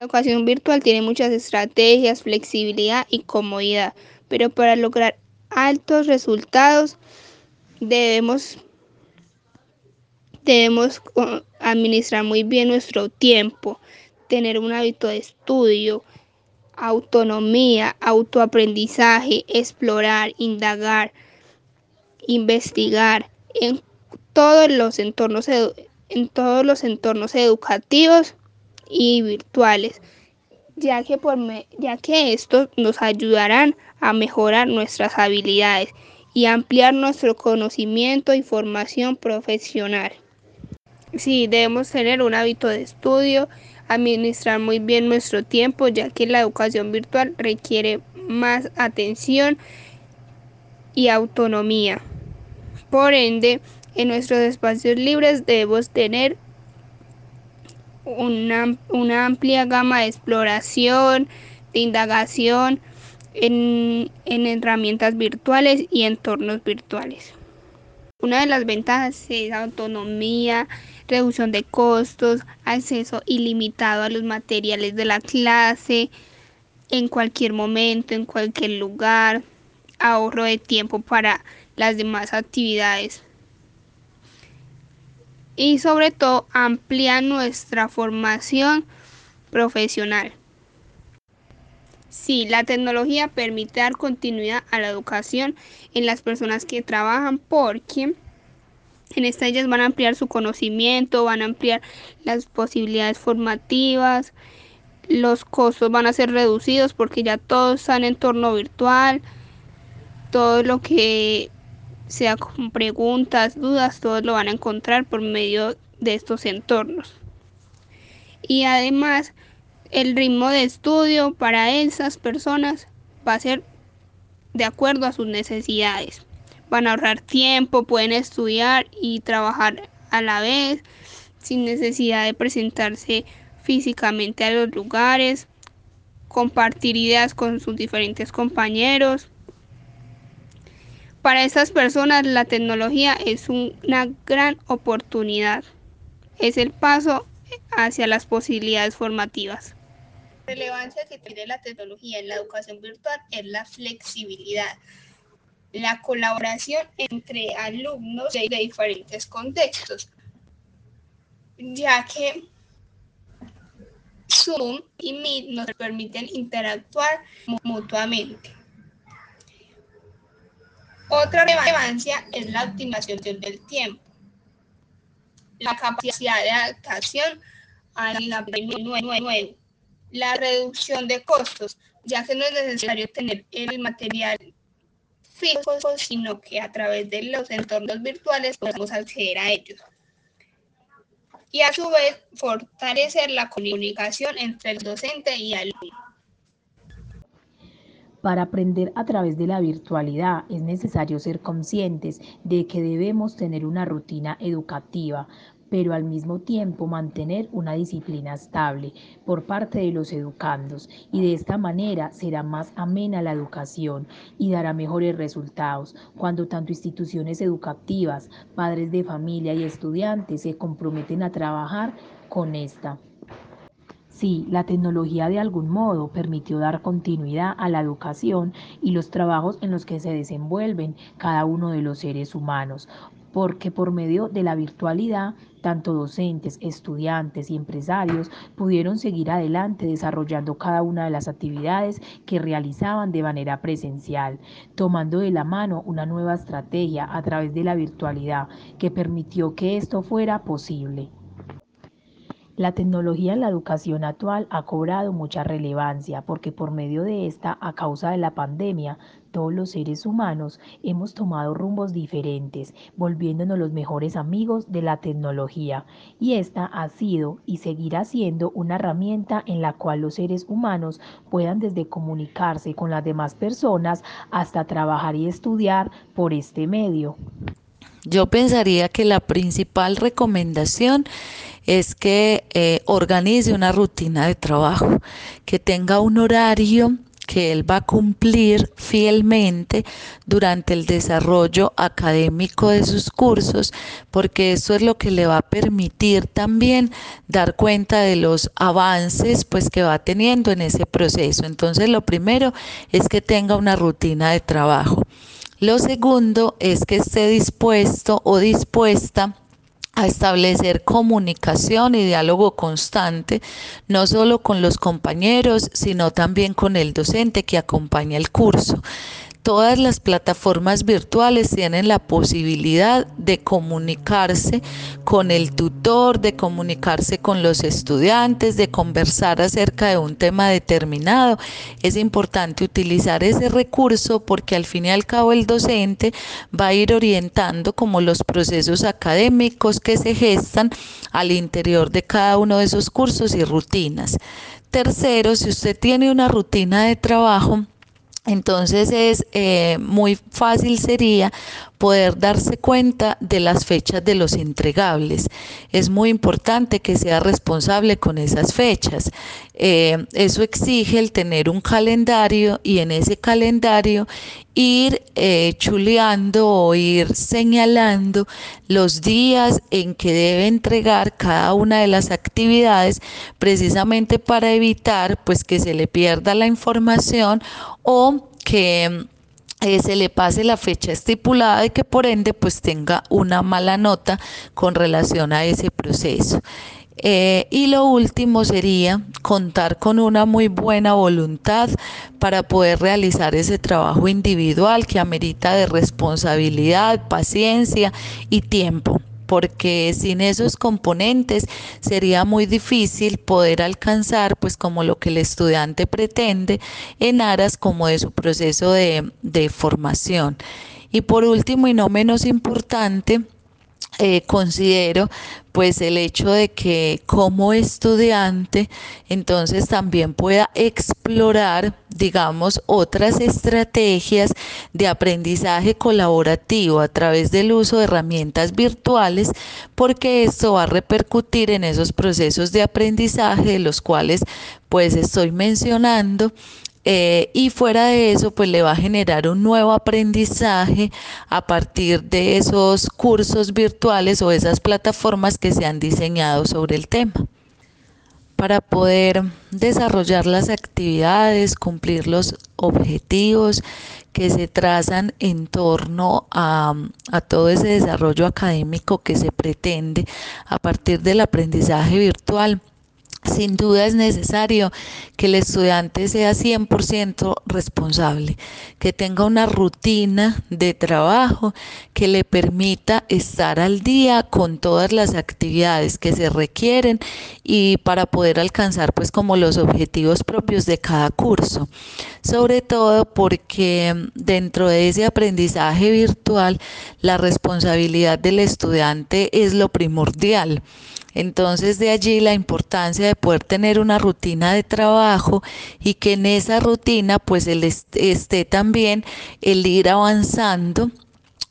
La educación virtual tiene muchas estrategias, flexibilidad y comodidad, pero para lograr altos resultados debemos, debemos administrar muy bien nuestro tiempo, tener un hábito de estudio, autonomía, autoaprendizaje, explorar, indagar, investigar en todos los entornos, en todos los entornos educativos y virtuales, ya que, por ya que estos nos ayudarán a mejorar nuestras habilidades y ampliar nuestro conocimiento y formación profesional. Sí, debemos tener un hábito de estudio, administrar muy bien nuestro tiempo, ya que la educación virtual requiere más atención y autonomía. Por ende, en nuestros espacios libres debemos tener una, una amplia gama de exploración, de indagación en, en herramientas virtuales y entornos virtuales. Una de las ventajas es autonomía, reducción de costos, acceso ilimitado a los materiales de la clase en cualquier momento, en cualquier lugar, ahorro de tiempo para las demás actividades y sobre todo amplía nuestra formación profesional. Sí, la tecnología permite dar continuidad a la educación en las personas que trabajan porque en esta ellas van a ampliar su conocimiento, van a ampliar las posibilidades formativas, los costos van a ser reducidos porque ya todo está en entorno virtual, todo lo que sea con preguntas, dudas, todos lo van a encontrar por medio de estos entornos. Y además, el ritmo de estudio para esas personas va a ser de acuerdo a sus necesidades. Van a ahorrar tiempo, pueden estudiar y trabajar a la vez sin necesidad de presentarse físicamente a los lugares, compartir ideas con sus diferentes compañeros para estas personas la tecnología es una gran oportunidad. Es el paso hacia las posibilidades formativas. La relevancia que tiene la tecnología en la educación virtual es la flexibilidad, la colaboración entre alumnos de diferentes contextos, ya que Zoom y Meet nos permiten interactuar mutuamente. Otra relevancia es la optimización del tiempo, la capacidad de adaptación al nuevo, la reducción de costos, ya que no es necesario tener el material físico, sino que a través de los entornos virtuales podemos acceder a ellos. Y a su vez, fortalecer la comunicación entre el docente y el alumno. Para aprender a través de la virtualidad es necesario ser conscientes de que debemos tener una rutina educativa, pero al mismo tiempo mantener una disciplina estable por parte de los educandos y de esta manera será más amena la educación y dará mejores resultados cuando tanto instituciones educativas, padres de familia y estudiantes se comprometen a trabajar con esta. Sí, la tecnología de algún modo permitió dar continuidad a la educación y los trabajos en los que se desenvuelven cada uno de los seres humanos, porque por medio de la virtualidad, tanto docentes, estudiantes y empresarios pudieron seguir adelante desarrollando cada una de las actividades que realizaban de manera presencial, tomando de la mano una nueva estrategia a través de la virtualidad que permitió que esto fuera posible. La tecnología en la educación actual ha cobrado mucha relevancia porque por medio de esta, a causa de la pandemia, todos los seres humanos hemos tomado rumbos diferentes, volviéndonos los mejores amigos de la tecnología. Y esta ha sido y seguirá siendo una herramienta en la cual los seres humanos puedan desde comunicarse con las demás personas hasta trabajar y estudiar por este medio. Yo pensaría que la principal recomendación es que eh, organice una rutina de trabajo, que tenga un horario que él va a cumplir fielmente durante el desarrollo académico de sus cursos, porque eso es lo que le va a permitir también dar cuenta de los avances pues que va teniendo en ese proceso. Entonces, lo primero es que tenga una rutina de trabajo. Lo segundo es que esté dispuesto o dispuesta a establecer comunicación y diálogo constante, no solo con los compañeros, sino también con el docente que acompaña el curso todas las plataformas virtuales tienen la posibilidad de comunicarse con el tutor, de comunicarse con los estudiantes, de conversar acerca de un tema determinado. Es importante utilizar ese recurso porque al fin y al cabo el docente va a ir orientando como los procesos académicos que se gestan al interior de cada uno de esos cursos y rutinas. Tercero, si usted tiene una rutina de trabajo, entonces es eh, muy fácil sería poder darse cuenta de las fechas de los entregables. Es muy importante que sea responsable con esas fechas. Eh, eso exige el tener un calendario y en ese calendario ir eh, chuleando o ir señalando los días en que debe entregar cada una de las actividades precisamente para evitar pues que se le pierda la información o que eh, se le pase la fecha estipulada y que por ende pues tenga una mala nota con relación a ese proceso. Eh, y lo último sería contar con una muy buena voluntad para poder realizar ese trabajo individual que amerita de responsabilidad, paciencia y tiempo porque sin esos componentes sería muy difícil poder alcanzar pues como lo que el estudiante pretende en aras como de su proceso de, de formación. Y por último y no menos importante, eh, considero pues el hecho de que como estudiante entonces también pueda explorar digamos otras estrategias de aprendizaje colaborativo a través del uso de herramientas virtuales porque esto va a repercutir en esos procesos de aprendizaje de los cuales pues estoy mencionando eh, y fuera de eso, pues le va a generar un nuevo aprendizaje a partir de esos cursos virtuales o esas plataformas que se han diseñado sobre el tema. Para poder desarrollar las actividades, cumplir los objetivos que se trazan en torno a, a todo ese desarrollo académico que se pretende a partir del aprendizaje virtual, sin duda es necesario que el estudiante sea 100% responsable, que tenga una rutina de trabajo que le permita estar al día con todas las actividades que se requieren y para poder alcanzar pues como los objetivos propios de cada curso. Sobre todo porque dentro de ese aprendizaje virtual la responsabilidad del estudiante es lo primordial. Entonces de allí la importancia de poder tener una rutina de trabajo y que en esa rutina pues el esté también el ir avanzando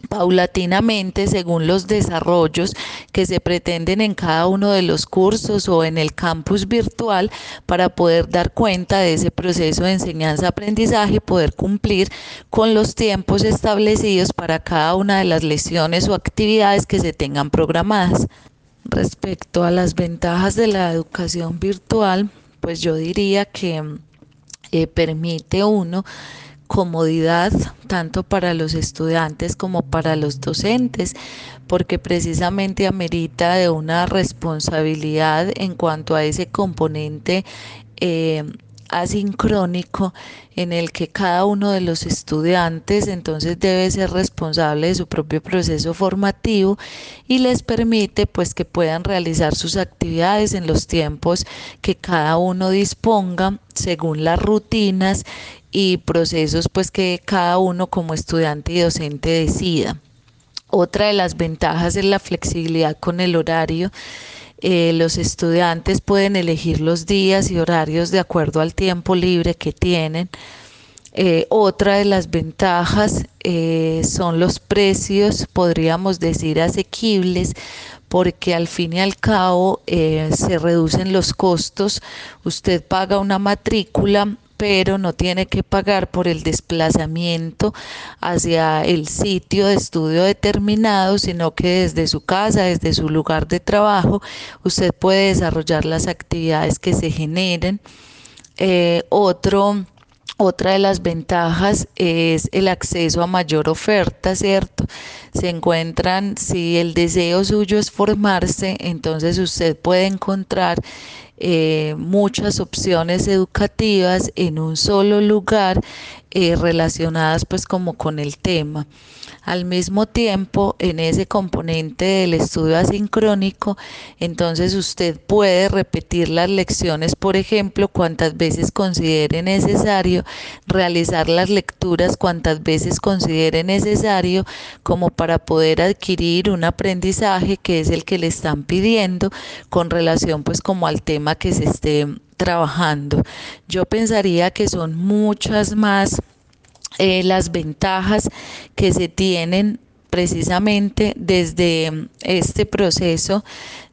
paulatinamente según los desarrollos que se pretenden en cada uno de los cursos o en el campus virtual para poder dar cuenta de ese proceso de enseñanza-aprendizaje y poder cumplir con los tiempos establecidos para cada una de las lesiones o actividades que se tengan programadas. Respecto a las ventajas de la educación virtual, pues yo diría que eh, permite uno comodidad tanto para los estudiantes como para los docentes, porque precisamente amerita de una responsabilidad en cuanto a ese componente eh, asincrónico en el que cada uno de los estudiantes entonces debe ser responsable de su propio proceso formativo y les permite pues que puedan realizar sus actividades en los tiempos que cada uno disponga según las rutinas y procesos pues que cada uno como estudiante y docente decida. Otra de las ventajas es la flexibilidad con el horario eh, los estudiantes pueden elegir los días y horarios de acuerdo al tiempo libre que tienen. Eh, otra de las ventajas eh, son los precios, podríamos decir asequibles, porque al fin y al cabo se reducen los costos. Usted paga una matrícula pero no tiene que pagar por el desplazamiento hacia el sitio de estudio determinado, sino que desde su casa, desde su lugar de trabajo, usted puede desarrollar las actividades que se generen. Eh, otro otra de las ventajas es el acceso a mayor oferta, ¿cierto? Se encuentran, si el deseo suyo es formarse, entonces usted puede encontrar eh, muchas opciones educativas en un solo lugar eh, relacionadas pues como con el tema. Al mismo tiempo, en ese componente del estudio asincrónico, entonces usted puede repetir las lecciones, por ejemplo, cuantas veces considere necesario, realizar las lecturas cuantas veces considere necesario, como para poder adquirir un aprendizaje que es el que le están pidiendo con relación pues como al tema que se esté trabajando. Yo pensaría que son muchas más eh, las ventajas que se tienen precisamente desde este proceso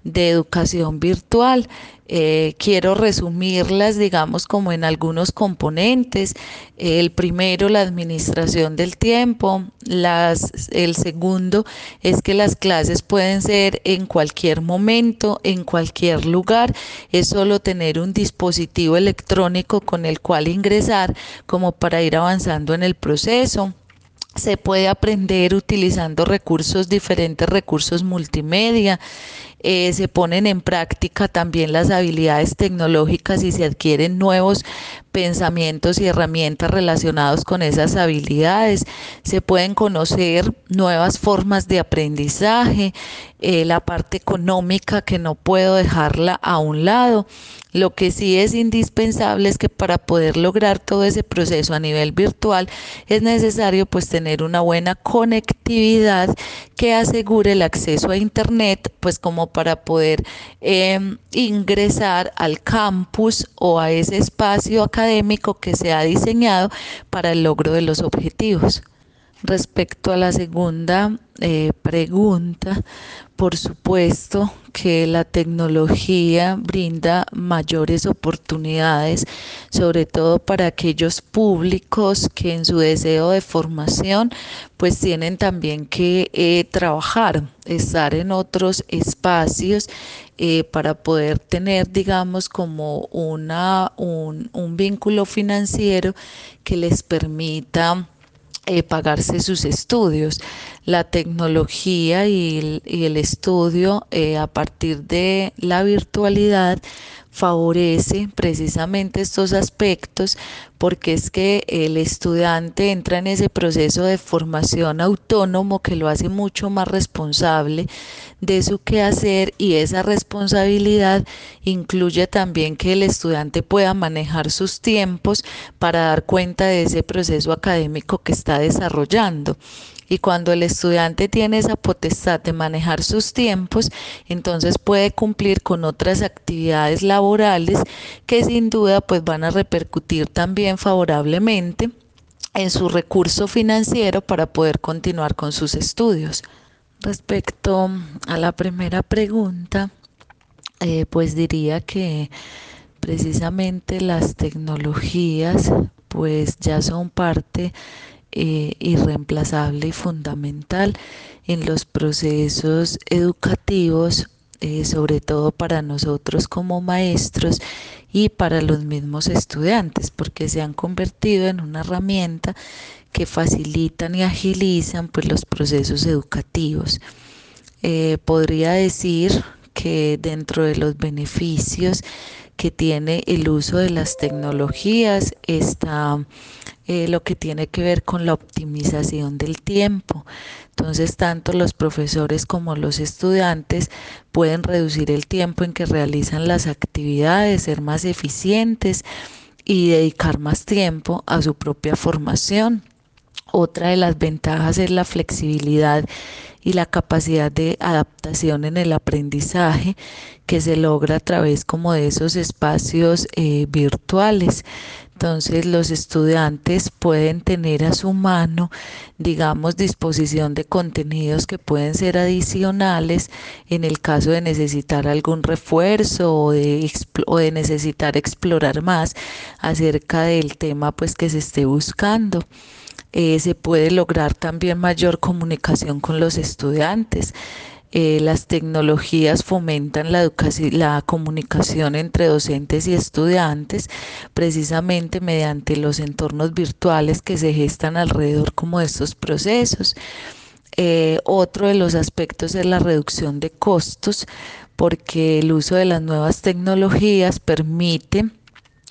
de educación virtual. Eh, quiero resumirlas, digamos, como en algunos componentes. El primero, la administración del tiempo. Las, el segundo es que las clases pueden ser en cualquier momento, en cualquier lugar. Es solo tener un dispositivo electrónico con el cual ingresar como para ir avanzando en el proceso. Se puede aprender utilizando recursos, diferentes recursos multimedia. Eh, se ponen en práctica también las habilidades tecnológicas y se adquieren nuevos pensamientos y herramientas relacionados con esas habilidades. Se pueden conocer nuevas formas de aprendizaje, eh, la parte económica que no puedo dejarla a un lado. Lo que sí es indispensable es que para poder lograr todo ese proceso a nivel virtual es necesario pues tener una buena conectividad que asegure el acceso a internet pues como para poder em, ingresar al campus o a ese espacio académico que se ha diseñado para el logro de los objetivos. Respecto a la segunda eh, pregunta, por supuesto que la tecnología brinda mayores oportunidades, sobre todo para aquellos públicos que en su deseo de formación pues tienen también que eh, trabajar, estar en otros espacios eh, para poder tener, digamos, como una, un, un vínculo financiero que les permita eh, pagarse sus estudios. La tecnología y el, estudio eh, a partir de la virtualidad favorece precisamente estos aspectos porque es que el estudiante entra en ese proceso de formación autónomo que lo hace mucho más responsable de su quehacer y esa responsabilidad incluye también que el estudiante pueda manejar sus tiempos para dar cuenta de ese proceso académico que está desarrollando. Y cuando el estudiante tiene esa potestad de manejar sus tiempos, entonces puede cumplir con otras actividades laborales que sin duda pues van a repercutir también favorablemente en su recurso financiero para poder continuar con sus estudios. Respecto a la primera pregunta, eh, pues diría que precisamente las tecnologías pues ya son parte eh, irreemplazable y fundamental en los procesos educativos, eh, sobre todo para nosotros como maestros y para los mismos estudiantes, porque se han convertido en una herramienta que facilitan y agilizan pues, los procesos educativos. Eh, podría decir que dentro de los beneficios que tiene el uso de las tecnologías está eh, lo que tiene que ver con la optimización del tiempo. Entonces, tanto los profesores como los estudiantes pueden reducir el tiempo en que realizan las actividades, ser más eficientes y dedicar más tiempo a su propia formación. Otra de las ventajas es la flexibilidad y la capacidad de adaptación en el aprendizaje que se logra a través como de esos espacios eh, virtuales. Entonces los estudiantes pueden tener a su mano, digamos, disposición de contenidos que pueden ser adicionales en el caso de necesitar algún refuerzo o de, o de necesitar explorar más acerca del tema pues que se esté buscando. Eh, se puede lograr también mayor comunicación con los estudiantes. Eh, las tecnologías fomentan la, la comunicación entre docentes y estudiantes precisamente mediante los entornos virtuales que se gestan alrededor como de estos procesos. Eh, otro de los aspectos es la reducción de costos porque el uso de las nuevas tecnologías permite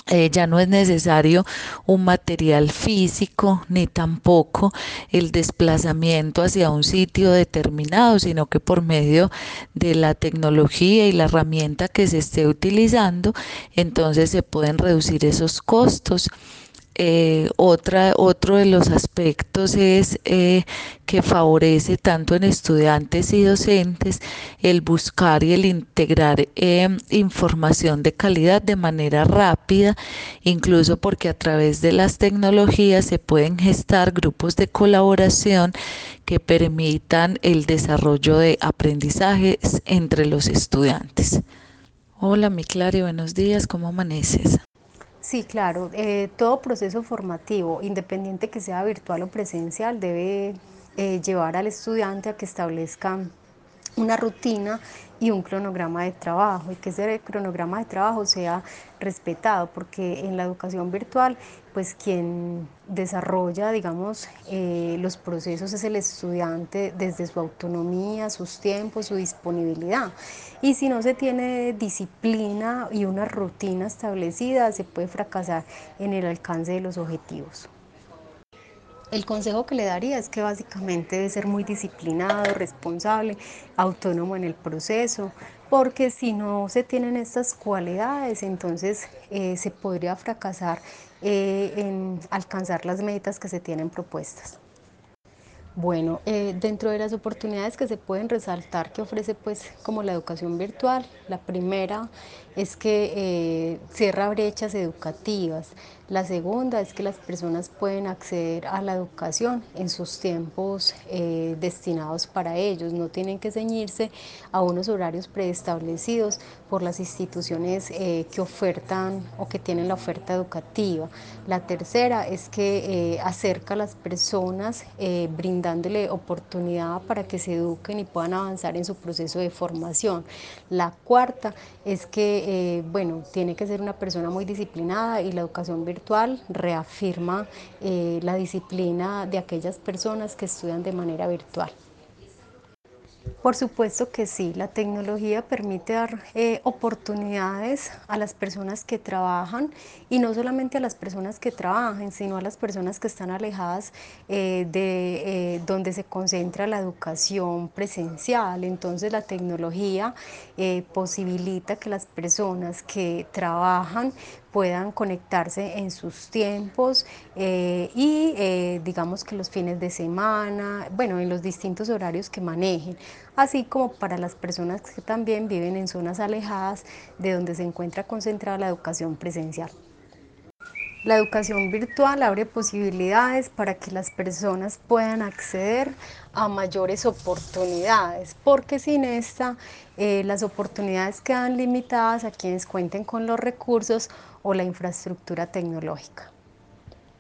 eh, ya no es necesario un material físico ni tampoco el desplazamiento hacia un sitio determinado, sino que por medio de la tecnología y la herramienta que se esté utilizando, entonces se pueden reducir esos costos. Eh, otra, otro de los aspectos es eh, que favorece tanto en estudiantes y docentes el buscar y el integrar eh, información de calidad de manera rápida, incluso porque a través de las tecnologías se pueden gestar grupos de colaboración que permitan el desarrollo de aprendizajes entre los estudiantes. Hola, mi Clary, buenos días, ¿cómo amaneces? Sí, claro. Eh, todo proceso formativo, independiente que sea virtual o presencial, debe eh, llevar al estudiante a que establezca una rutina y un cronograma de trabajo y que ese cronograma de trabajo sea respetado porque en la educación virtual pues quien desarrolla digamos eh, los procesos es el estudiante desde su autonomía, sus tiempos, su disponibilidad y si no se tiene disciplina y una rutina establecida se puede fracasar en el alcance de los objetivos. El consejo que le daría es que básicamente debe ser muy disciplinado, responsable, autónomo en el proceso, porque si no se tienen estas cualidades, entonces eh, se podría fracasar eh, en alcanzar las metas que se tienen propuestas. Bueno, eh, dentro de las oportunidades que se pueden resaltar que ofrece pues como la educación virtual, la primera es que cierra brechas educativas, la segunda es que las personas pueden acceder a la educación en sus tiempos eh, destinados para ellos, no tienen que ceñirse a unos horarios preestablecidos por las instituciones que ofertan o que tienen la oferta educativa. La tercera es que acerca a las personas, brinda dándole oportunidad para que se eduquen y puedan avanzar en su proceso de formación. La cuarta es que, eh, bueno, tiene que ser una persona muy disciplinada y la educación virtual reafirma eh, la disciplina de aquellas personas que estudian de manera virtual. Por supuesto que sí, la tecnología permite dar eh, oportunidades a las personas que trabajan y no solamente a las personas que trabajan, sino a las personas que están alejadas eh, de eh, donde se concentra la educación presencial. Entonces la tecnología posibilita que las personas que trabajan puedan conectarse en sus tiempos y digamos que los fines de semana, bueno, en los distintos horarios que manejen, así como para las personas que también viven en zonas alejadas de donde se encuentra concentrada la educación presencial. La educación virtual abre posibilidades para que las personas puedan acceder a mayores oportunidades, porque sin esta eh, las oportunidades quedan limitadas a quienes cuenten con los recursos o la infraestructura tecnológica.